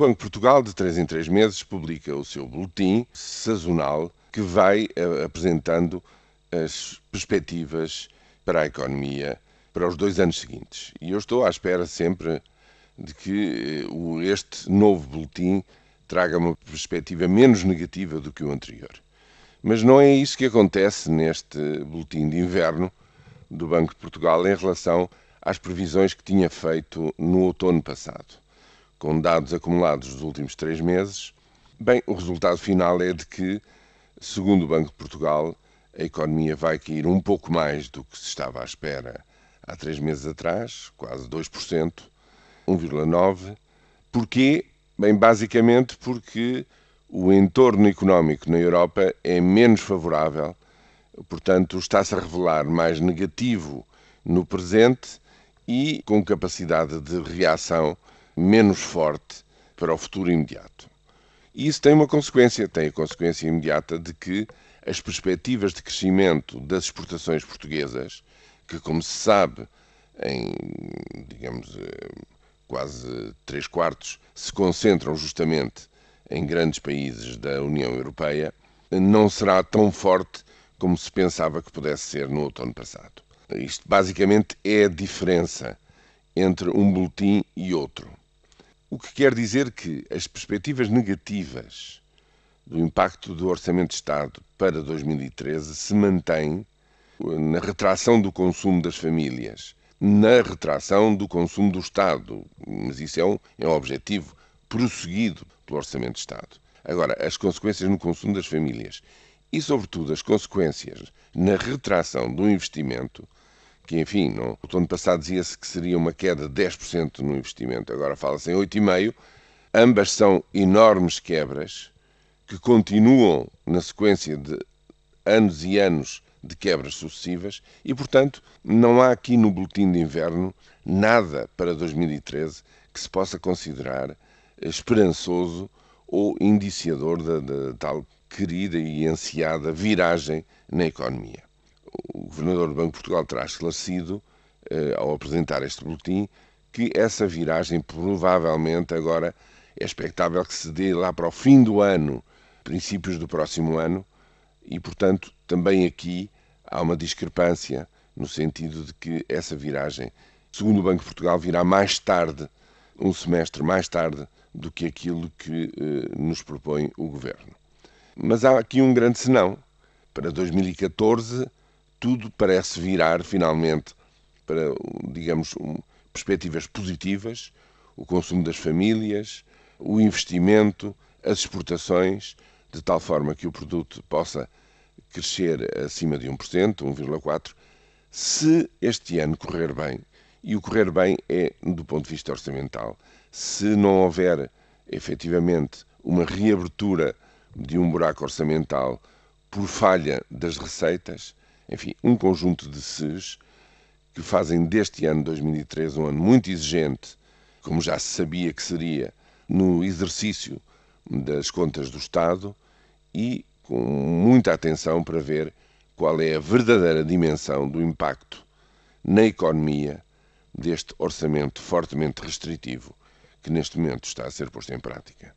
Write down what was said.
Banco de Portugal, de três em três meses, publica o seu boletim sazonal que vai uh, apresentando as perspectivas para a economia para os dois anos seguintes. E eu estou à espera sempre de que uh, este novo boletim traga uma perspectiva menos negativa do que o anterior. Mas não é isso que acontece neste boletim de inverno do Banco de Portugal em relação às previsões que tinha feito no outono passado com dados acumulados dos últimos três meses, bem, o resultado final é de que, segundo o Banco de Portugal, a economia vai cair um pouco mais do que se estava à espera há três meses atrás, quase 2%, 1,9%. Porquê? Bem, basicamente porque o entorno económico na Europa é menos favorável, portanto, está-se a revelar mais negativo no presente e com capacidade de reação menos forte para o futuro imediato. E isso tem uma consequência, tem a consequência imediata de que as perspectivas de crescimento das exportações portuguesas, que como se sabe, em digamos eh, quase três quartos, se concentram justamente em grandes países da União Europeia, não será tão forte como se pensava que pudesse ser no outono passado. Isto basicamente é a diferença entre um boletim e outro. O que quer dizer que as perspectivas negativas do impacto do Orçamento de Estado para 2013 se mantêm na retração do consumo das famílias, na retração do consumo do Estado, mas isso é um, é um objetivo prosseguido pelo Orçamento de Estado. Agora, as consequências no consumo das famílias e, sobretudo, as consequências na retração do investimento que, enfim, no ano passado dizia-se que seria uma queda de 10% no investimento, agora fala-se em 8,5%. Ambas são enormes quebras que continuam na sequência de anos e anos de quebras sucessivas e, portanto, não há aqui no Boletim de Inverno nada para 2013 que se possa considerar esperançoso ou indiciador da, da tal querida e ansiada viragem na economia Governador do Banco de Portugal terá esclarecido, eh, ao apresentar este boletim, que essa viragem provavelmente agora é expectável que se dê lá para o fim do ano, princípios do próximo ano, e, portanto, também aqui há uma discrepância no sentido de que essa viragem, segundo o Banco de Portugal, virá mais tarde, um semestre mais tarde, do que aquilo que eh, nos propõe o Governo. Mas há aqui um grande senão. Para 2014, tudo parece virar finalmente para, digamos, um, perspectivas positivas, o consumo das famílias, o investimento, as exportações, de tal forma que o produto possa crescer acima de 1%, 1,4%, se este ano correr bem, e o correr bem é do ponto de vista orçamental, se não houver efetivamente uma reabertura de um buraco orçamental por falha das receitas, enfim, um conjunto de SES que fazem deste ano 2013 um ano muito exigente, como já se sabia que seria, no exercício das contas do Estado e com muita atenção para ver qual é a verdadeira dimensão do impacto na economia deste orçamento fortemente restritivo que neste momento está a ser posto em prática.